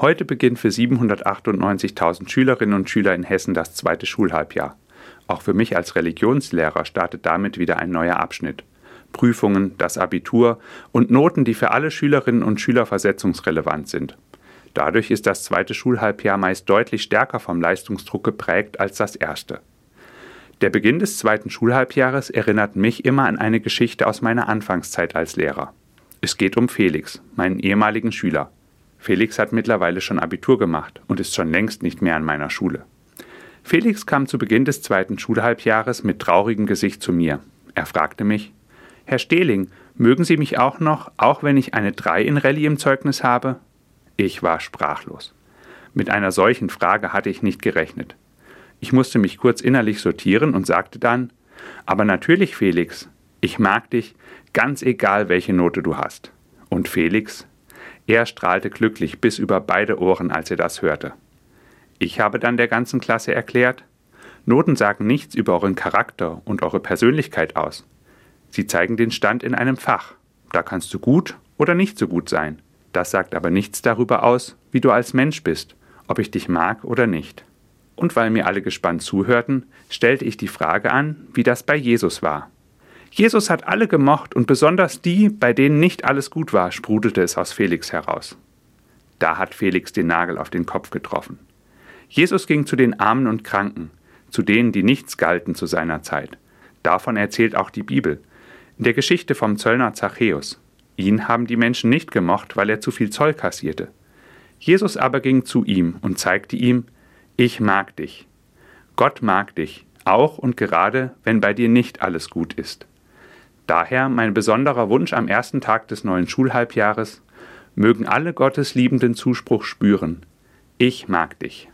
Heute beginnt für 798.000 Schülerinnen und Schüler in Hessen das zweite Schulhalbjahr. Auch für mich als Religionslehrer startet damit wieder ein neuer Abschnitt. Prüfungen, das Abitur und Noten, die für alle Schülerinnen und Schüler versetzungsrelevant sind. Dadurch ist das zweite Schulhalbjahr meist deutlich stärker vom Leistungsdruck geprägt als das erste. Der Beginn des zweiten Schulhalbjahres erinnert mich immer an eine Geschichte aus meiner Anfangszeit als Lehrer. Es geht um Felix, meinen ehemaligen Schüler. Felix hat mittlerweile schon Abitur gemacht und ist schon längst nicht mehr an meiner Schule. Felix kam zu Beginn des zweiten Schulhalbjahres mit traurigem Gesicht zu mir. Er fragte mich, Herr Stehling, mögen Sie mich auch noch, auch wenn ich eine 3 in Rallye im Zeugnis habe? Ich war sprachlos. Mit einer solchen Frage hatte ich nicht gerechnet. Ich musste mich kurz innerlich sortieren und sagte dann, aber natürlich, Felix, ich mag dich, ganz egal welche Note du hast. Und Felix, er strahlte glücklich bis über beide Ohren, als er das hörte. Ich habe dann der ganzen Klasse erklärt, Noten sagen nichts über euren Charakter und eure Persönlichkeit aus. Sie zeigen den Stand in einem Fach. Da kannst du gut oder nicht so gut sein. Das sagt aber nichts darüber aus, wie du als Mensch bist, ob ich dich mag oder nicht. Und weil mir alle gespannt zuhörten, stellte ich die Frage an, wie das bei Jesus war. Jesus hat alle gemocht und besonders die, bei denen nicht alles gut war, sprudelte es aus Felix heraus. Da hat Felix den Nagel auf den Kopf getroffen. Jesus ging zu den Armen und Kranken, zu denen, die nichts galten zu seiner Zeit. Davon erzählt auch die Bibel. In der Geschichte vom Zöllner Zachäus. Ihn haben die Menschen nicht gemocht, weil er zu viel Zoll kassierte. Jesus aber ging zu ihm und zeigte ihm, ich mag dich. Gott mag dich, auch und gerade, wenn bei dir nicht alles gut ist. Daher mein besonderer Wunsch am ersten Tag des neuen Schulhalbjahres, mögen alle Gottes liebenden Zuspruch spüren, ich mag dich.